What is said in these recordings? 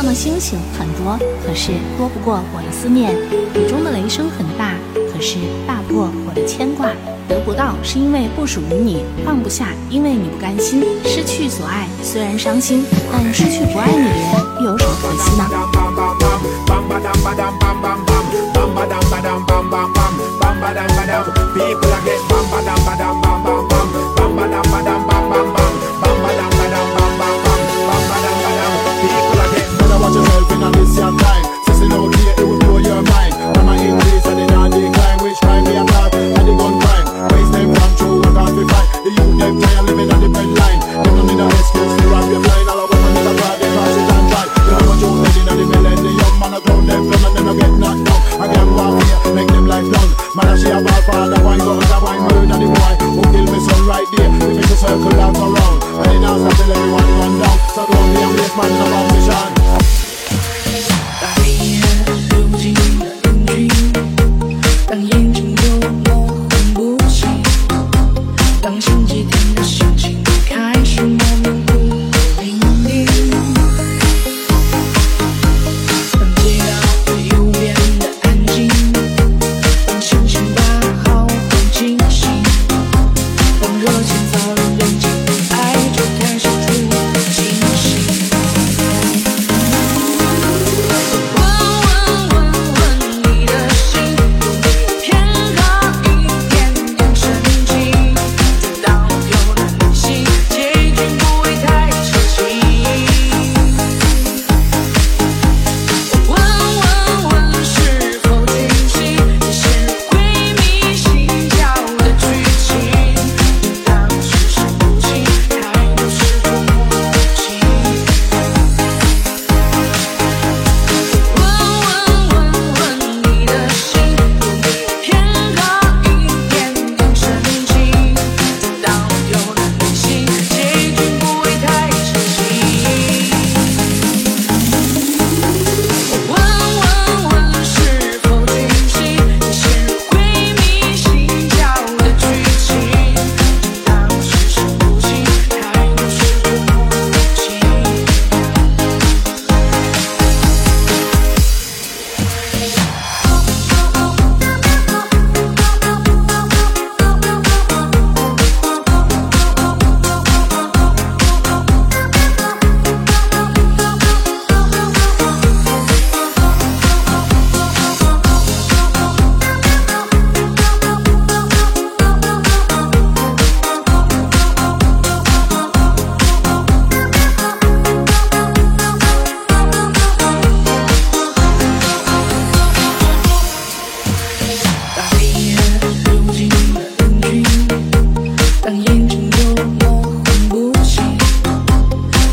上的星星很多，可是多不过我的思念；雨中的雷声很大，可是大不过我的牵挂。得不到是因为不属于你，放不下因为你不甘心。失去所爱虽然伤心，但失去不爱你的人又有什么可惜呢？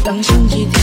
当星期天，